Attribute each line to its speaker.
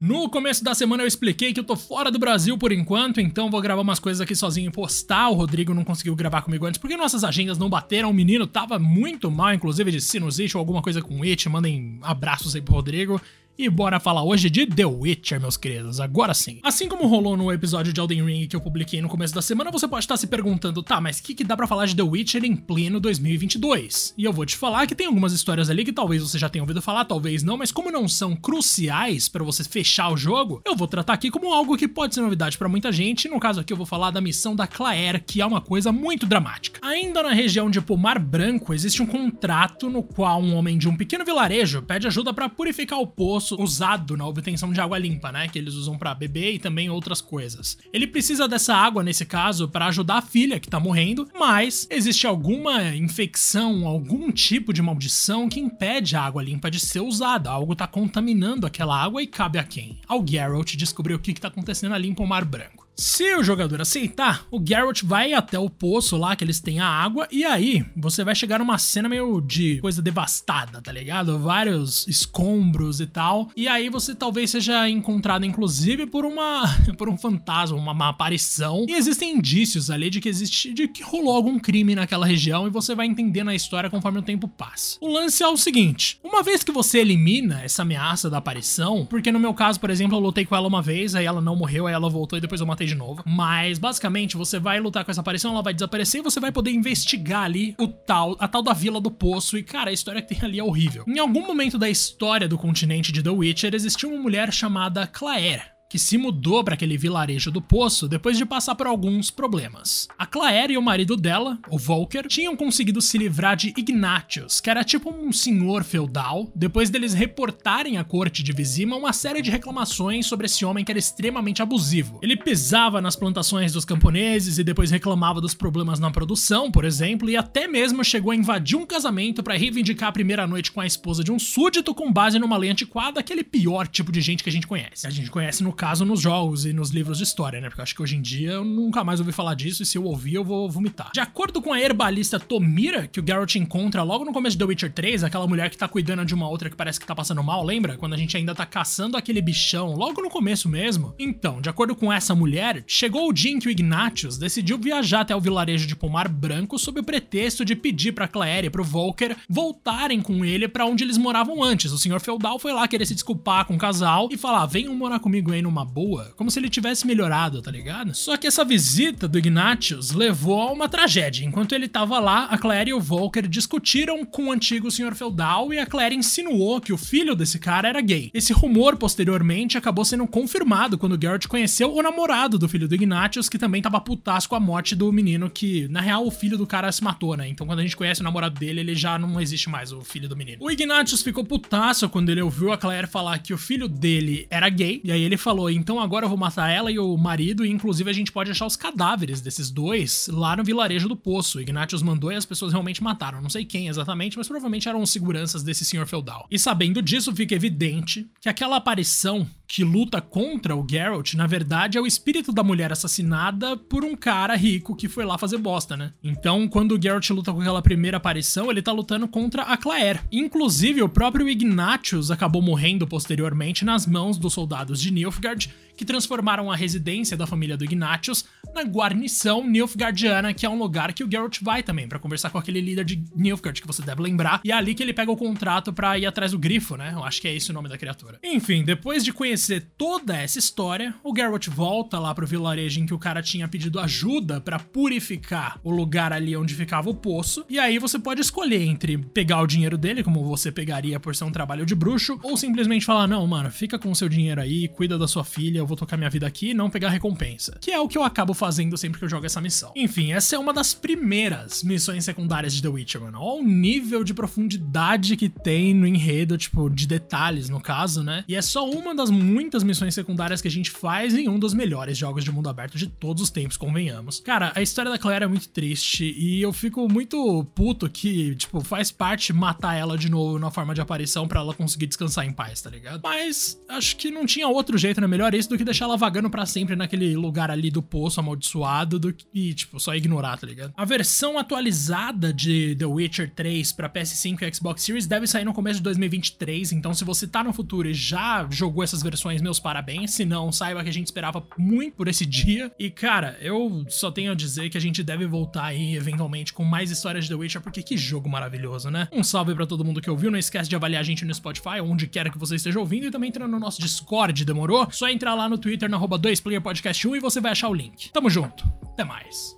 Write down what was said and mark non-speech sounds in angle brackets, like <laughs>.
Speaker 1: No começo da semana eu expliquei que eu tô fora do Brasil por enquanto, então vou gravar umas coisas aqui sozinho e postar. O Rodrigo não conseguiu gravar comigo antes porque nossas agendas não bateram. O menino tava muito mal, inclusive de sinusite ou alguma coisa com it. Mandem abraços aí pro Rodrigo. E bora falar hoje de The Witcher, meus queridos, agora sim. Assim como rolou no episódio de Elden Ring que eu publiquei no começo da semana, você pode estar se perguntando, tá, mas o que, que dá para falar de The Witcher em pleno 2022? E eu vou te falar que tem algumas histórias ali que talvez você já tenha ouvido falar, talvez não, mas como não são cruciais para você fechar o jogo, eu vou tratar aqui como algo que pode ser novidade para muita gente. No caso aqui eu vou falar da missão da Claire, que é uma coisa muito dramática. Ainda na região de Pomar Branco existe um contrato no qual um homem de um pequeno vilarejo pede ajuda para purificar o poço usado na obtenção de água limpa, né? Que eles usam para beber e também outras coisas. Ele precisa dessa água, nesse caso, para ajudar a filha que tá morrendo, mas existe alguma infecção, algum tipo de maldição que impede a água limpa de ser usada. Algo tá contaminando aquela água e cabe a quem? Ao Geralt descobrir o que, que tá acontecendo ali em Pomar Branco. Se o jogador aceitar, o Geralt vai até o poço lá que eles têm a água e aí você vai chegar numa cena meio de coisa devastada, tá ligado? Vários escombros e tal. E aí você talvez seja encontrado inclusive por uma <laughs> por um fantasma, uma, uma aparição. E existem indícios ali de que existe de que rolou algum crime naquela região e você vai entendendo a história conforme o tempo passa. O lance é o seguinte: uma vez que você elimina essa ameaça da aparição, porque no meu caso, por exemplo, eu lutei com ela uma vez, aí ela não morreu, aí ela voltou e depois eu matei de novo. Mas basicamente você vai lutar com essa aparição, ela vai desaparecer e você vai poder investigar ali o tal, a tal da Vila do Poço. E cara, a história que tem ali é horrível. Em algum momento da história do continente de The Witcher existiu uma mulher chamada Claire que se mudou para aquele vilarejo do Poço depois de passar por alguns problemas. A Claire e o marido dela, o Volker, tinham conseguido se livrar de Ignatius, que era tipo um senhor feudal, depois deles reportarem à corte de Vizima uma série de reclamações sobre esse homem que era extremamente abusivo. Ele pisava nas plantações dos camponeses e depois reclamava dos problemas na produção, por exemplo, e até mesmo chegou a invadir um casamento para reivindicar a primeira noite com a esposa de um súdito com base numa lei antiquada, aquele pior tipo de gente que a gente conhece. A gente conhece no caso nos jogos e nos livros de história, né? Porque eu acho que hoje em dia eu nunca mais ouvi falar disso e se eu ouvir eu vou vomitar. De acordo com a herbalista Tomira, que o Geralt encontra logo no começo de The Witcher 3, aquela mulher que tá cuidando de uma outra que parece que tá passando mal, lembra? Quando a gente ainda tá caçando aquele bichão, logo no começo mesmo. Então, de acordo com essa mulher, chegou o dia em que o Ignatius decidiu viajar até o vilarejo de Pomar Branco sob o pretexto de pedir pra Claire e pro Volker voltarem com ele para onde eles moravam antes. O senhor feudal foi lá querer se desculpar com o casal e falar: venham morar comigo aí numa boa, como se ele tivesse melhorado, tá ligado? Só que essa visita do Ignatius levou a uma tragédia. Enquanto ele tava lá, a Claire e o Volker discutiram com o antigo senhor feudal e a Claire insinuou que o filho desse cara era gay. Esse rumor, posteriormente, acabou sendo confirmado quando Geralt conheceu o namorado do filho do Ignatius, que também tava putaço com a morte do menino, que, na real, o filho do cara se matou, né? Então, quando a gente conhece o namorado dele, ele já não existe mais, o filho do menino. O Ignatius ficou putaço quando ele ouviu a Claire falar que o filho dele era gay, e aí ele falou, então agora eu vou matar ela e o marido, e inclusive a gente pode achar os cadáveres desses dois lá no vilarejo do poço. Ignatius mandou e as pessoas realmente mataram. Não sei quem exatamente, mas provavelmente eram os seguranças desse senhor feudal. E sabendo disso, fica evidente que aquela aparição que luta contra o Geralt, na verdade, é o espírito da mulher assassinada por um cara rico que foi lá fazer bosta, né? Então, quando o Geralt luta com aquela primeira aparição, ele tá lutando contra a Claire. Inclusive, o próprio Ignatius acabou morrendo posteriormente nas mãos dos soldados de Nilfgaard, que transformaram a residência da família do Ignatius na guarnição Nilfgaardiana, que é um lugar que o Geralt vai também para conversar com aquele líder de Nilfgaard que você deve lembrar, e é ali que ele pega o contrato para ir atrás do grifo, né? Eu acho que é esse o nome da criatura. Enfim, depois de conhecer toda essa história, o Geralt volta lá pro vilarejo em que o cara tinha pedido ajuda para purificar o lugar ali onde ficava o poço, e aí você pode escolher entre pegar o dinheiro dele, como você pegaria por ser um trabalho de bruxo, ou simplesmente falar: "Não, mano, fica com o seu dinheiro aí, cuida da sua filha, vou tocar minha vida aqui e não pegar recompensa. Que é o que eu acabo fazendo sempre que eu jogo essa missão. Enfim, essa é uma das primeiras missões secundárias de The Witcher, mano. Olha o nível de profundidade que tem no enredo, tipo, de detalhes, no caso, né? E é só uma das muitas missões secundárias que a gente faz em um dos melhores jogos de mundo aberto de todos os tempos, convenhamos. Cara, a história da Claire é muito triste e eu fico muito puto que, tipo, faz parte matar ela de novo na forma de aparição para ela conseguir descansar em paz, tá ligado? Mas acho que não tinha outro jeito, né? Melhor isso do que deixar ela vagando para sempre naquele lugar ali do poço amaldiçoado do que, tipo, só ignorar, tá ligado? A versão atualizada de The Witcher 3 para PS5 e Xbox Series deve sair no começo de 2023, então se você tá no futuro e já jogou essas versões meus parabéns. Se não, saiba que a gente esperava muito por esse dia. E, cara, eu só tenho a dizer que a gente deve voltar aí, eventualmente, com mais histórias de The Witcher, porque que jogo maravilhoso, né? Um salve para todo mundo que ouviu. Não esquece de avaliar a gente no Spotify, onde quer que você esteja ouvindo. E também entrando no nosso Discord, demorou? Só entrar no Twitter, no arroba 2playerpodcast1 e você vai achar o link. Tamo junto. Até mais.